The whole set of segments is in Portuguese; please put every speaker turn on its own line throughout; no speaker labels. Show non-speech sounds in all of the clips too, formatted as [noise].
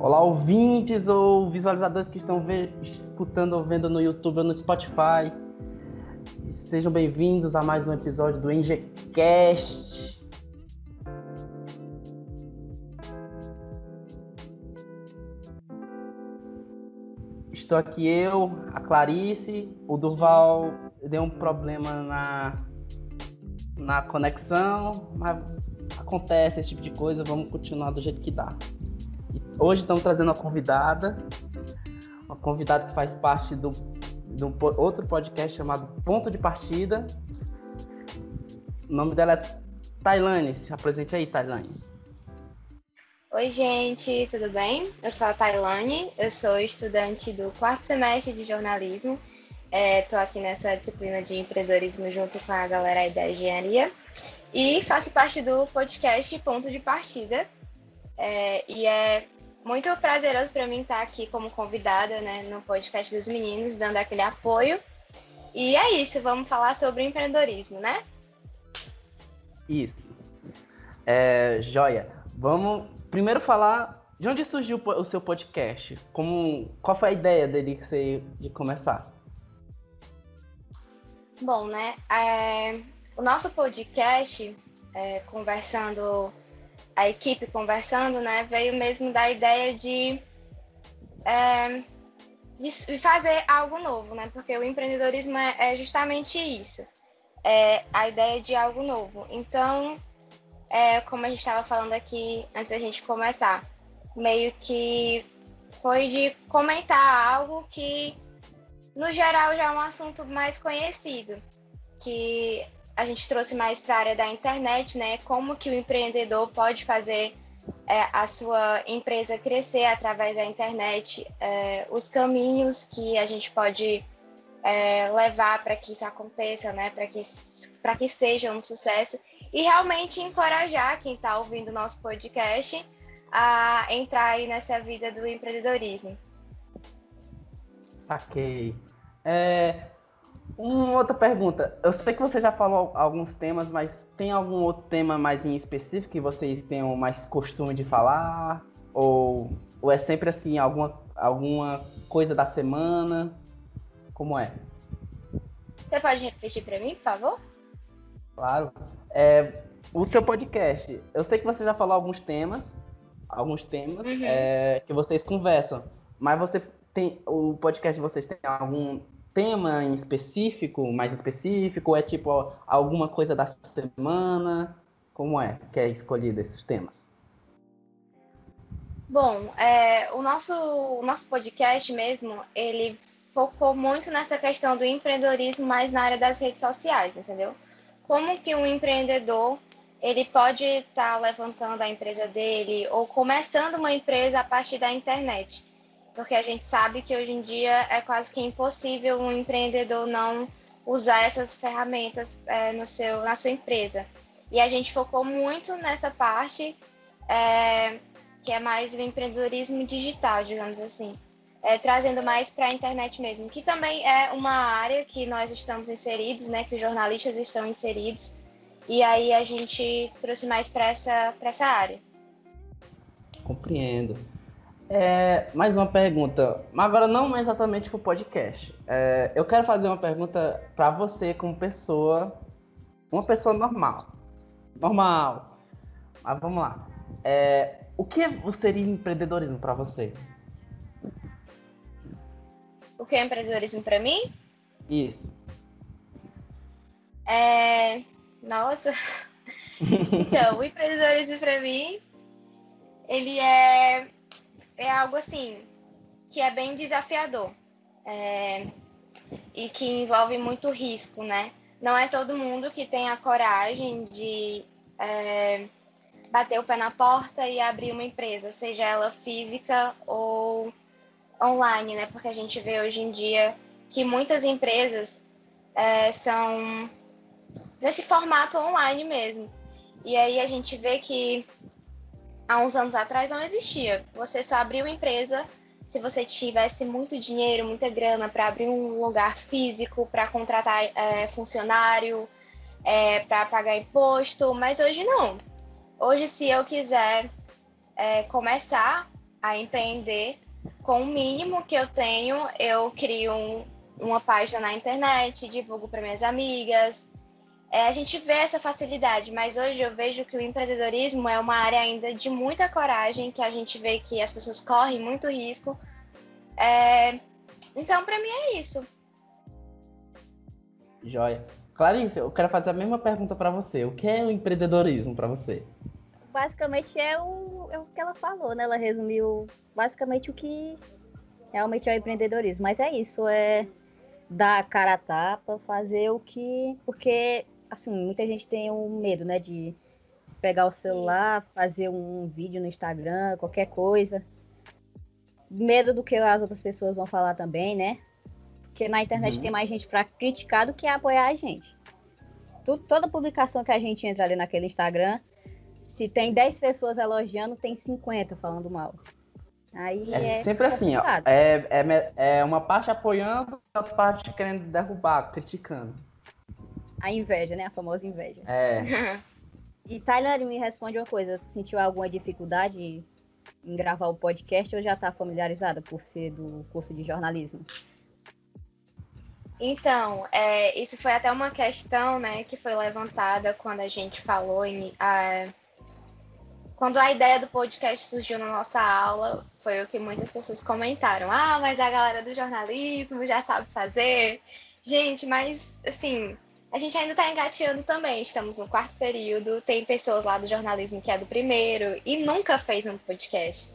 Olá, ouvintes ou visualizadores que estão escutando ou vendo no YouTube ou no Spotify. Sejam bem-vindos a mais um episódio do NGCast. Estou aqui eu, a Clarice, o Durval deu um problema na, na conexão, mas acontece esse tipo de coisa, vamos continuar do jeito que dá. Hoje estamos trazendo uma convidada, uma convidada que faz parte do, um outro podcast chamado Ponto de Partida. O nome dela é Tailane. Se apresente aí, Tailane.
Oi, gente, tudo bem? Eu sou a Tailane, eu sou estudante do quarto semestre de jornalismo. Estou é, aqui nessa disciplina de empreendedorismo junto com a galera aí da engenharia e faço parte do podcast Ponto de Partida. É, e é muito prazeroso para mim estar aqui como convidada né, no podcast dos meninos, dando aquele apoio. E é isso, vamos falar sobre empreendedorismo, né?
Isso. É, joia. Vamos primeiro falar de onde surgiu o seu podcast? Como, qual foi a ideia dele de começar?
Bom, né? É, o nosso podcast, é, conversando a equipe conversando, né, veio mesmo da ideia de, é, de fazer algo novo, né? Porque o empreendedorismo é, é justamente isso, é a ideia de algo novo. Então, é, como a gente estava falando aqui antes da gente começar, meio que foi de comentar algo que, no geral, já é um assunto mais conhecido, que a gente trouxe mais para a área da internet, né? Como que o empreendedor pode fazer é, a sua empresa crescer através da internet, é, os caminhos que a gente pode é, levar para que isso aconteça, né? Para que, para que seja um sucesso e realmente encorajar quem está ouvindo nosso podcast a entrar aí nessa vida do empreendedorismo.
Ok. É, uma outra pergunta. Eu sei que você já falou alguns temas, mas tem algum outro tema mais em específico que vocês tenham mais costume de falar? Ou, ou é sempre assim, alguma, alguma coisa da semana? Como é?
Você pode repetir para mim, por favor?
Claro. É, o seu podcast, eu sei que você já falou alguns temas, alguns temas uhum. é, que vocês conversam, mas você tem o podcast de vocês tem algum tema em específico, mais específico, é tipo alguma coisa da semana? Como é que é escolhido esses temas?
Bom, é, o, nosso, o nosso podcast mesmo, ele focou muito nessa questão do empreendedorismo mais na área das redes sociais, entendeu? Como que um empreendedor ele pode estar tá levantando a empresa dele ou começando uma empresa a partir da internet porque a gente sabe que hoje em dia é quase que impossível um empreendedor não usar essas ferramentas é, no seu, na sua empresa. E a gente focou muito nessa parte é, que é mais o empreendedorismo digital, digamos assim, é, trazendo mais para a internet mesmo, que também é uma área que nós estamos inseridos, né, que os jornalistas estão inseridos, e aí a gente trouxe mais para essa, essa área.
Compreendo. É, mais uma pergunta, mas agora não exatamente para o podcast. É, eu quero fazer uma pergunta para você como pessoa, uma pessoa normal. Normal. Mas vamos lá. É, o que seria empreendedorismo para você?
O que é empreendedorismo para mim?
Isso.
É... Nossa. [laughs] então, o empreendedorismo para mim, ele é é algo assim que é bem desafiador é, e que envolve muito risco, né? Não é todo mundo que tem a coragem de é, bater o pé na porta e abrir uma empresa, seja ela física ou online, né? Porque a gente vê hoje em dia que muitas empresas é, são nesse formato online mesmo. E aí a gente vê que há uns anos atrás não existia. Você só abriu empresa se você tivesse muito dinheiro, muita grana para abrir um lugar físico, para contratar é, funcionário, é, para pagar imposto, mas hoje não. Hoje, se eu quiser é, começar a empreender com o mínimo que eu tenho, eu crio um, uma página na internet, divulgo para minhas amigas. É, a gente vê essa facilidade, mas hoje eu vejo que o empreendedorismo é uma área ainda de muita coragem, que a gente vê que as pessoas correm muito risco. É, então, para mim é isso.
Joia. Clarice, eu quero fazer a mesma pergunta para você. O que é o empreendedorismo para você?
Basicamente é o, é o que ela falou, né? Ela resumiu basicamente o que realmente é o empreendedorismo. Mas é isso, é dar a cara a tapa, fazer o que. Porque, assim, muita gente tem um medo, né? De pegar o celular, fazer um vídeo no Instagram, qualquer coisa. Medo do que as outras pessoas vão falar também, né? Porque na internet uhum. tem mais gente para criticar do que apoiar a gente. Tudo, toda publicação que a gente entra ali naquele Instagram, se tem 10 pessoas elogiando, tem 50 falando mal. Aí
é, é sempre assim, ó. É, é, é uma parte apoiando, outra parte querendo derrubar, criticando.
A inveja, né? A famosa inveja.
É. [laughs]
E Tyler me responde uma coisa: sentiu alguma dificuldade em gravar o podcast ou já está familiarizada por ser do curso de jornalismo?
Então, é, isso foi até uma questão, né, que foi levantada quando a gente falou em, a, quando a ideia do podcast surgiu na nossa aula, foi o que muitas pessoas comentaram. Ah, mas a galera do jornalismo já sabe fazer. Gente, mas assim, a gente ainda está engateando também. Estamos no quarto período, tem pessoas lá do jornalismo que é do primeiro e nunca fez um podcast.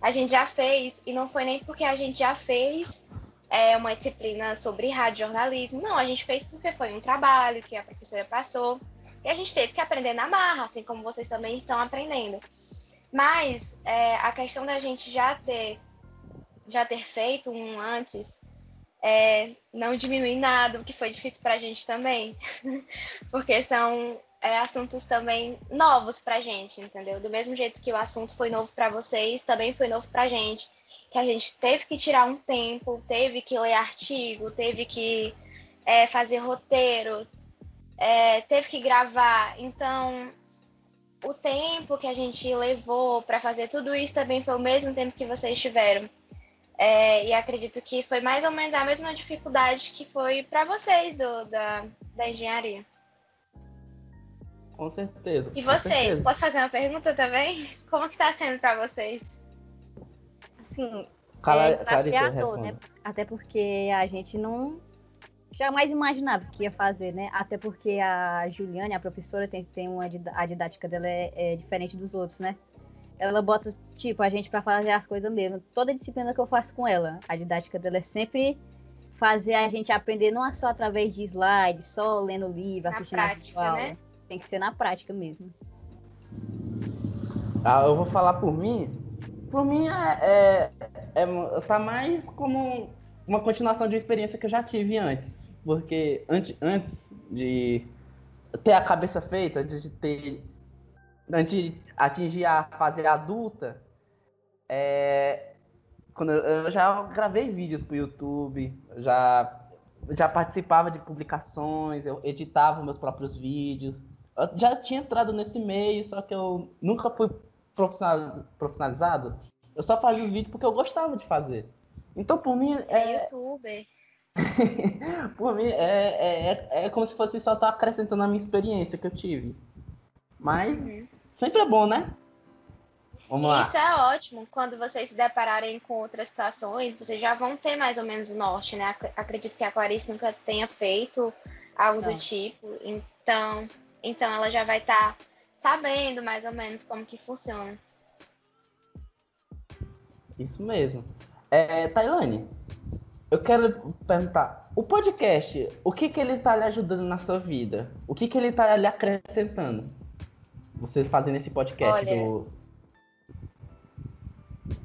A gente já fez, e não foi nem porque a gente já fez é, uma disciplina sobre rádio jornalismo. Não, a gente fez porque foi um trabalho que a professora passou. E a gente teve que aprender na marra, assim como vocês também estão aprendendo. Mas é, a questão da gente já ter, já ter feito um antes é, não diminui nada, o que foi difícil para a gente também. [laughs] porque são é, assuntos também novos para a gente, entendeu? Do mesmo jeito que o assunto foi novo para vocês, também foi novo para a gente que a gente teve que tirar um tempo, teve que ler artigo, teve que é, fazer roteiro, é, teve que gravar. Então, o tempo que a gente levou para fazer tudo isso também foi o mesmo tempo que vocês tiveram. É, e acredito que foi mais ou menos a mesma dificuldade que foi para vocês do, da, da engenharia.
Com certeza.
E vocês, certeza. posso fazer uma pergunta também? [laughs] Como que está sendo para vocês?
assim, Cala, é desafiador, né? Até porque a gente não jamais imaginava que ia fazer, né? Até porque a Juliane, a professora, tem, tem uma a didática dela é, é diferente dos outros, né? Ela bota, tipo, a gente para fazer as coisas mesmo. Toda disciplina que eu faço com ela, a didática dela é sempre fazer a gente aprender não é só através de slides, só lendo livro, assistindo
na prática,
a
né?
Tem que ser na prática mesmo.
Ah, eu vou falar por mim, por mim, é, é, é, tá mais como uma continuação de uma experiência que eu já tive antes. Porque antes, antes de ter a cabeça feita, antes de ter. Antes de atingir a fase adulta, é, quando eu, eu já gravei vídeos para o YouTube, já, já participava de publicações, eu editava meus próprios vídeos. Eu já tinha entrado nesse meio, só que eu nunca fui profissionalizado, eu só fazia os vídeos porque eu gostava de fazer. Então, por mim.
É, é youtuber. [laughs]
por mim, é, é, é, é, como se fosse só estar acrescentando a minha experiência que eu tive. Mas uhum. Sempre é bom, né?
Vamos lá. Isso é ótimo. Quando vocês se depararem com outras situações, vocês já vão ter mais ou menos o norte, né? Acredito que a Clarice nunca tenha feito algo Não. do tipo. Então, então ela já vai estar. Tá sabendo mais ou menos como que funciona.
Isso mesmo. É, Tailane, eu quero perguntar, o podcast, o que que ele está lhe ajudando na sua vida? O que que ele está lhe acrescentando? Você fazendo esse podcast
Olha, do...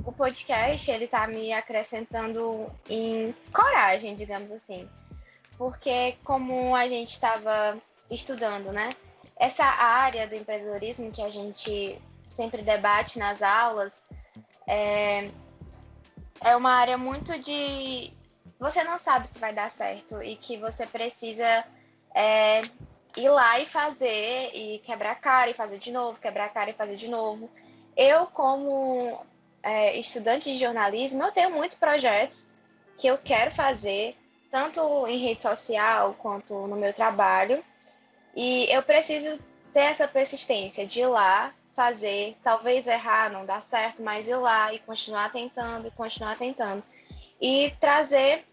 O podcast, ele tá me acrescentando em coragem, digamos assim. Porque como a gente estava estudando, né? essa área do empreendedorismo que a gente sempre debate nas aulas é, é uma área muito de você não sabe se vai dar certo e que você precisa é, ir lá e fazer e quebrar a cara e fazer de novo, quebrar a cara e fazer de novo. Eu, como é, estudante de jornalismo, eu tenho muitos projetos que eu quero fazer, tanto em rede social quanto no meu trabalho. E eu preciso ter essa persistência de ir lá, fazer, talvez errar, não dar certo, mas ir lá e continuar tentando e continuar tentando. E trazer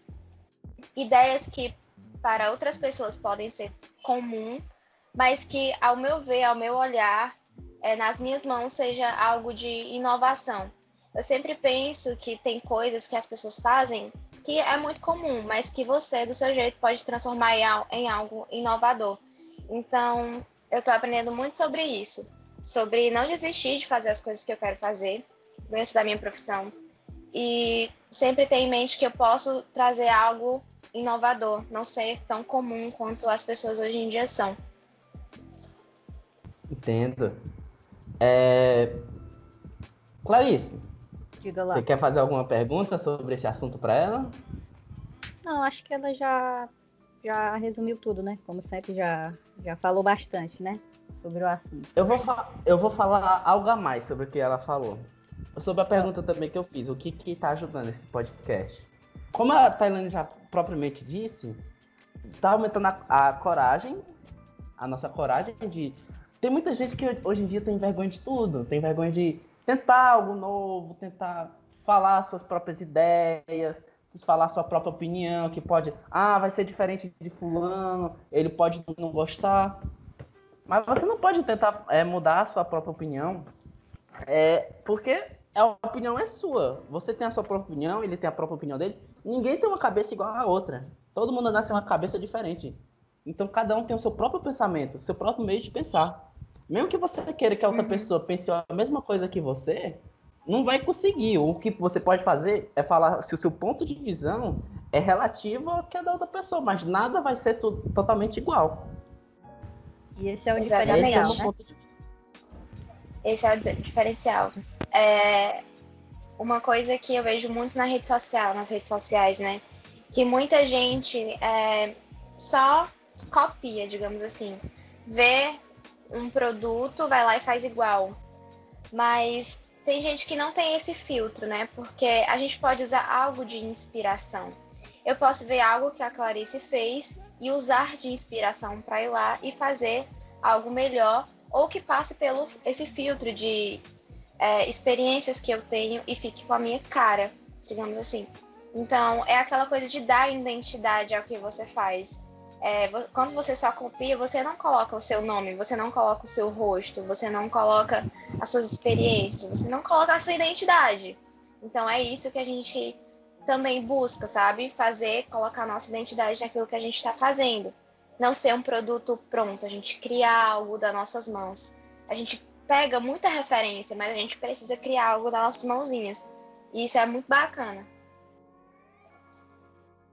ideias que para outras pessoas podem ser comum, mas que, ao meu ver, ao meu olhar, é, nas minhas mãos seja algo de inovação. Eu sempre penso que tem coisas que as pessoas fazem que é muito comum, mas que você, do seu jeito, pode transformar em algo inovador. Então, eu estou aprendendo muito sobre isso, sobre não desistir de fazer as coisas que eu quero fazer dentro da minha profissão e sempre ter em mente que eu posso trazer algo inovador, não ser tão comum quanto as pessoas hoje em dia são.
Entendo. É... Clarice,
Diga lá.
você quer fazer alguma pergunta sobre esse assunto para ela?
Não, acho que ela já, já resumiu tudo, né? Como sempre, já, já falou bastante, né? Sobre o assunto.
Eu vou, eu vou falar algo a mais sobre o que ela falou. Sobre a pergunta também que eu fiz, o que que tá ajudando esse podcast? Como a Tailândia já propriamente disse, tá aumentando a, a coragem, a nossa coragem de tem muita gente que hoje em dia tem vergonha de tudo, tem vergonha de tentar algo novo, tentar falar suas próprias ideias, falar sua própria opinião, que pode, ah, vai ser diferente de fulano, ele pode não gostar. Mas você não pode tentar é, mudar a sua própria opinião, é, porque a opinião é sua. Você tem a sua própria opinião, ele tem a própria opinião dele. Ninguém tem uma cabeça igual a outra. Todo mundo nasce uma cabeça diferente. Então cada um tem o seu próprio pensamento, seu próprio meio de pensar. Mesmo que você queira que a outra uhum. pessoa pense a mesma coisa que você, não vai conseguir. O que você pode fazer é falar se o seu ponto de visão é relativo ao que é da outra pessoa, mas nada vai ser tudo, totalmente igual.
E esse é o diferencial, esse é, né?
esse é o diferencial. É uma coisa que eu vejo muito na rede social, nas redes sociais, né? Que muita gente é, só copia, digamos assim. Vê um produto, vai lá e faz igual. Mas tem gente que não tem esse filtro, né? Porque a gente pode usar algo de inspiração. Eu posso ver algo que a Clarice fez e usar de inspiração para ir lá e fazer algo melhor ou que passe pelo esse filtro de é, experiências que eu tenho e fique com a minha cara, digamos assim. Então, é aquela coisa de dar identidade ao que você faz. É, quando você só copia, você não coloca o seu nome, você não coloca o seu rosto, você não coloca as suas experiências, você não coloca a sua identidade. Então é isso que a gente também busca, sabe? Fazer, colocar a nossa identidade naquilo que a gente está fazendo. Não ser um produto pronto, a gente criar algo das nossas mãos. A gente pega muita referência, mas a gente precisa criar algo das nossas mãozinhas. E isso é muito bacana.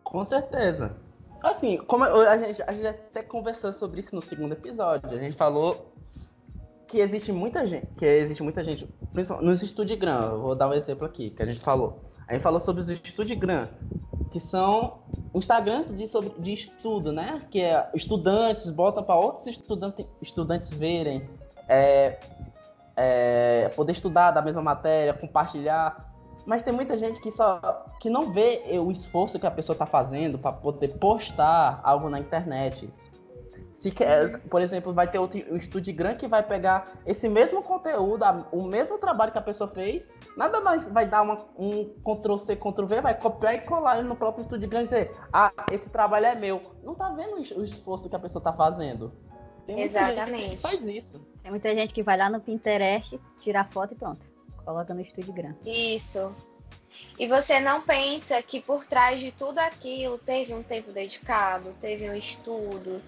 Com certeza. Assim, como a gente, a gente até conversou sobre isso no segundo episódio. A gente falou que existe muita gente, que existe muita gente, principalmente nos Studigram, vou dar um exemplo aqui, que a gente falou. A gente falou sobre os Studigram, que são Instagrams de, sobre, de estudo, né? Que é estudantes botam para outros estudantes, estudantes verem, é, é, poder estudar da mesma matéria, compartilhar. Mas tem muita gente que só que não vê o esforço que a pessoa está fazendo para poder postar algo na internet. Se quer, por exemplo, vai ter outro um estúdio grande que vai pegar esse mesmo conteúdo, o mesmo trabalho que a pessoa fez, nada mais vai dar uma, um Ctrl C, Ctrl V, vai copiar e colar no próprio estúdio grande e dizer, ah, esse trabalho é meu. Não tá vendo o esforço que a pessoa tá fazendo.
Tem Exatamente.
faz isso.
Tem muita gente que vai lá no Pinterest, tirar foto e pronto. Coloca no estúdio grande.
Isso. E você não pensa que por trás de tudo aquilo teve um tempo dedicado, teve um estudo,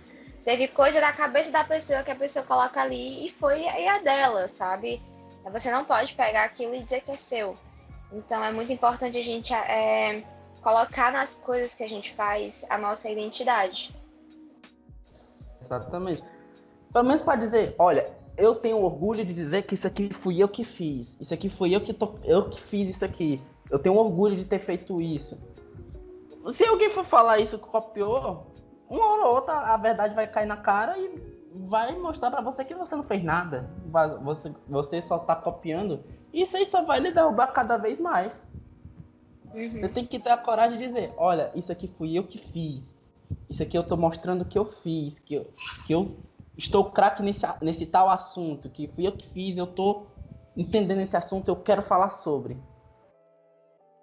teve coisa da cabeça da pessoa que a pessoa coloca ali e foi a dela, sabe? Você não pode pegar aquilo e dizer que é seu. Então é muito importante a gente é, colocar nas coisas que a gente faz a nossa identidade.
Exatamente. Pelo menos para dizer, olha, eu tenho orgulho de dizer que isso aqui fui eu que fiz. Isso aqui fui eu que, tô, eu que fiz isso aqui. Eu tenho orgulho de ter feito isso. Se alguém for falar isso que copiou, uma hora ou outra a verdade vai cair na cara e vai mostrar para você que você não fez nada. Você, você só tá copiando Isso aí só vai lhe derrubar cada vez mais.
Uhum.
Você tem que ter a coragem de dizer, olha, isso aqui fui eu que fiz. Isso aqui eu tô mostrando que eu fiz, que eu, que eu estou craque nesse, nesse tal assunto, que fui eu que fiz, eu tô entendendo esse assunto, eu quero falar sobre.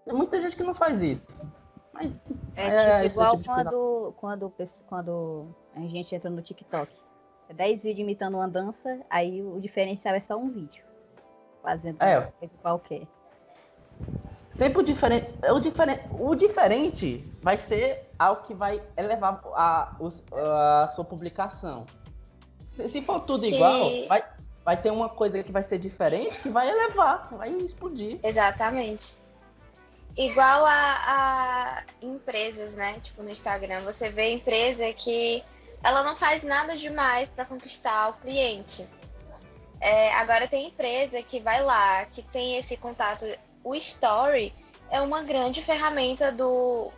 Tem muita gente que não faz isso. Mas
É,
É,
tipo, igual
tipo
quando, quando, quando a gente entra no TikTok. É 10 vídeos imitando uma dança, aí o diferencial é só um vídeo. Fazendo
É.
uma coisa qualquer.
sempre o diferente, o diferente, o diferente vai ser algo que vai elevar a, os- a sua publicação. Se, se for tudo
Que-
igual, vai, vai ter uma coisa que vai ser diferente que vai elevar, vai explodir.
Exatamente. Igual a, a empresas, né? Tipo no Instagram, você vê empresa que ela não faz nada demais para conquistar o cliente. É, agora tem empresa que vai lá, que tem esse contato. O Story é uma grande ferramenta do,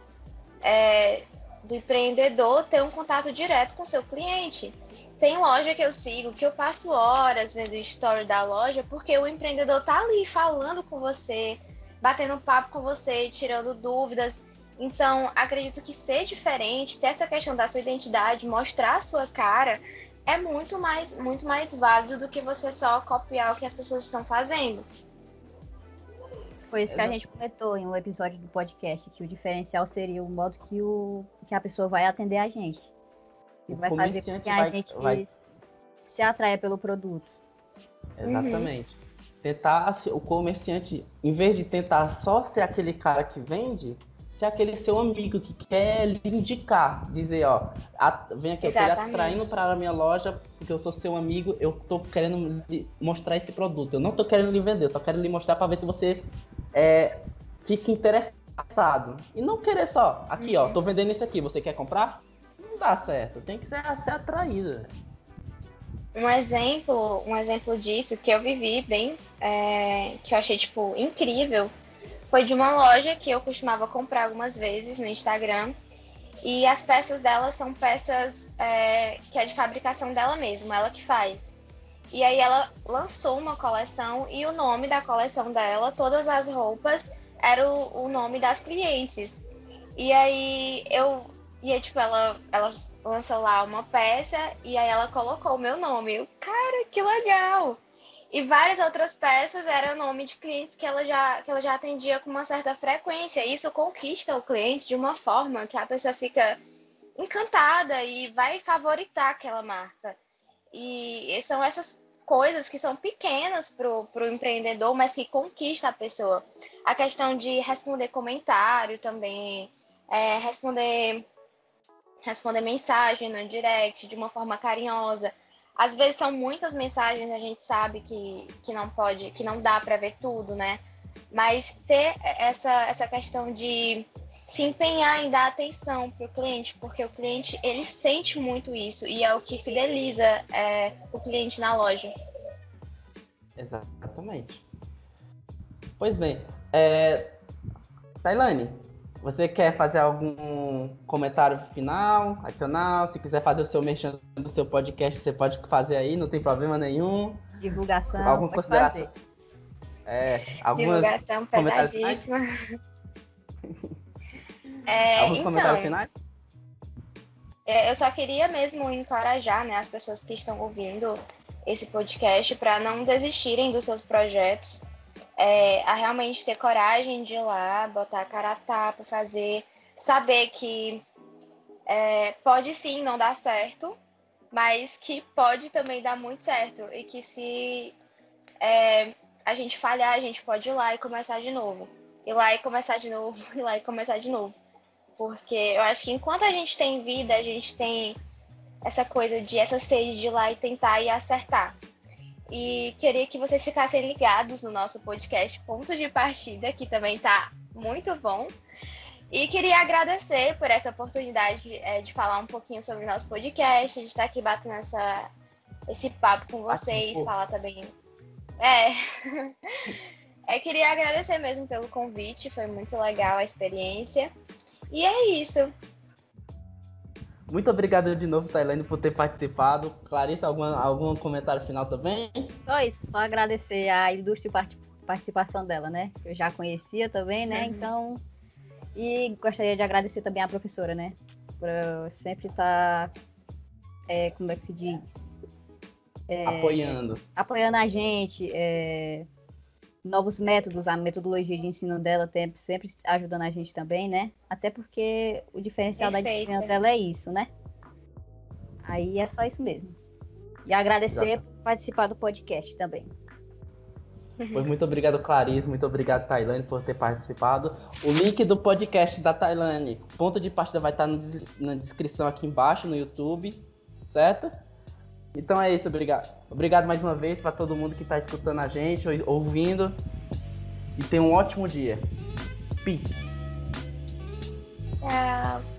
é, do empreendedor ter um contato direto com seu cliente. Tem loja que eu sigo, que eu passo horas vendo o story da loja, porque o empreendedor tá ali falando com você, batendo papo com você, tirando dúvidas. Então, acredito que ser diferente, ter essa questão da sua identidade, mostrar a sua cara, é muito mais, muito mais válido do que você só copiar o que as pessoas estão fazendo.
Foi isso que a gente comentou em um episódio do podcast, que o diferencial seria o modo que, o, que a pessoa vai atender a gente. E
O
vai fazer com que a
vai-
gente
vai-
se atraia pelo produto.
Exatamente. Tentar se- o comerciante, em vez de tentar só ser aquele cara que vende, ser aquele seu amigo que quer lhe indicar, dizer, ó, a- vem aqui, eu tô
Exatamente.
atraindo para a minha loja porque eu sou seu amigo, eu tô querendo lhe mostrar esse produto. Eu não tô querendo lhe vender, eu só quero lhe mostrar para ver se você é, fica interessado. E não querer só, aqui, ó,
Uhum.
tô vendendo isso aqui, você quer comprar? Não dá certo, tem que ser, ser atraída.
Um exemplo, um exemplo disso que eu vivi bem, é, que eu achei tipo incrível, foi de uma loja que eu costumava comprar algumas vezes no Instagram. E as peças dela são peças é, que é de fabricação dela mesma, ela que faz. E aí ela lançou uma coleção e o nome da coleção dela, todas as roupas, era o, o nome das clientes. E aí eu. E aí, tipo, ela, ela lançou lá uma peça e aí ela colocou o meu nome. Eu, cara, que legal! E várias outras peças eram nome de clientes que ela já, que ela já atendia com uma certa frequência. Isso conquista o cliente de uma forma que a pessoa fica encantada e vai favoritar aquela marca. E são essas coisas que são pequenas pro, pro empreendedor, mas que conquista a pessoa. A questão de responder comentário também, é, responder responder mensagem no direct de uma forma carinhosa. Às vezes são muitas mensagens, a gente sabe que, que não pode, que não dá para ver tudo, né? Mas ter essa, essa questão de se empenhar em dar atenção para o cliente, porque o cliente ele sente muito isso e é o que fideliza é, o cliente na loja.
Exatamente. Pois bem, é... Tailane, você quer fazer algum comentário final, adicional? Se quiser fazer o seu merchan do seu podcast, você pode fazer aí, não tem problema nenhum.
Divulgação.
Alguma consideração?
fazer.
É, algumas,
Divulgação
comentários
pesadíssima. [laughs] É,
alguns comentários
então,
finais?
É, eu só queria mesmo encorajar né, as pessoas que estão ouvindo esse podcast para não desistirem dos seus projetos, é, a realmente ter coragem de ir lá, botar a cara a tapa, fazer, saber que é, pode sim não dar certo, mas que pode também dar muito certo e que se é, a gente falhar, a gente pode ir lá e começar de novo. Ir lá e começar de novo, ir [laughs] lá e começar de novo. Porque eu acho que enquanto a gente tem vida, a gente tem essa coisa de essa sede de ir lá e tentar e acertar. E queria que vocês ficassem ligados no nosso podcast Ponto de Partida, que também tá muito bom. E queria agradecer por essa oportunidade de, é, de falar um pouquinho sobre o nosso podcast, de estar aqui batendo essa, esse papo com vocês, falar também. É. [laughs] é. Queria agradecer mesmo pelo convite, foi muito legal a experiência. E é isso.
Muito obrigado de novo, Tailane, por ter participado. Clarissa, alguma, algum comentário final também?
Só isso, só agradecer a ilustre part- participação dela, né? Eu já conhecia também, né? Então, e gostaria de agradecer também à professora, né? Por sempre estar, tá, é, como é que se diz?
É, apoiando.
Apoiando a gente, é, novos métodos, a metodologia de ensino dela tem, sempre ajudando a gente também, né? Até porque o diferencial Perfeito. da disciplina dela é isso, né? Aí é só isso mesmo. E agradecer Exato. por participar do podcast também.
Pois muito obrigado, Clarice. Muito obrigado, Tailane, por ter participado. O link do podcast da Tailane, ponto de partida, vai estar no, na descrição aqui embaixo no YouTube, certo? Então é isso, obrigado. Obrigado mais uma vez para todo mundo que está escutando a gente, ouvindo. E tenha um ótimo dia. Peace.
Tchau.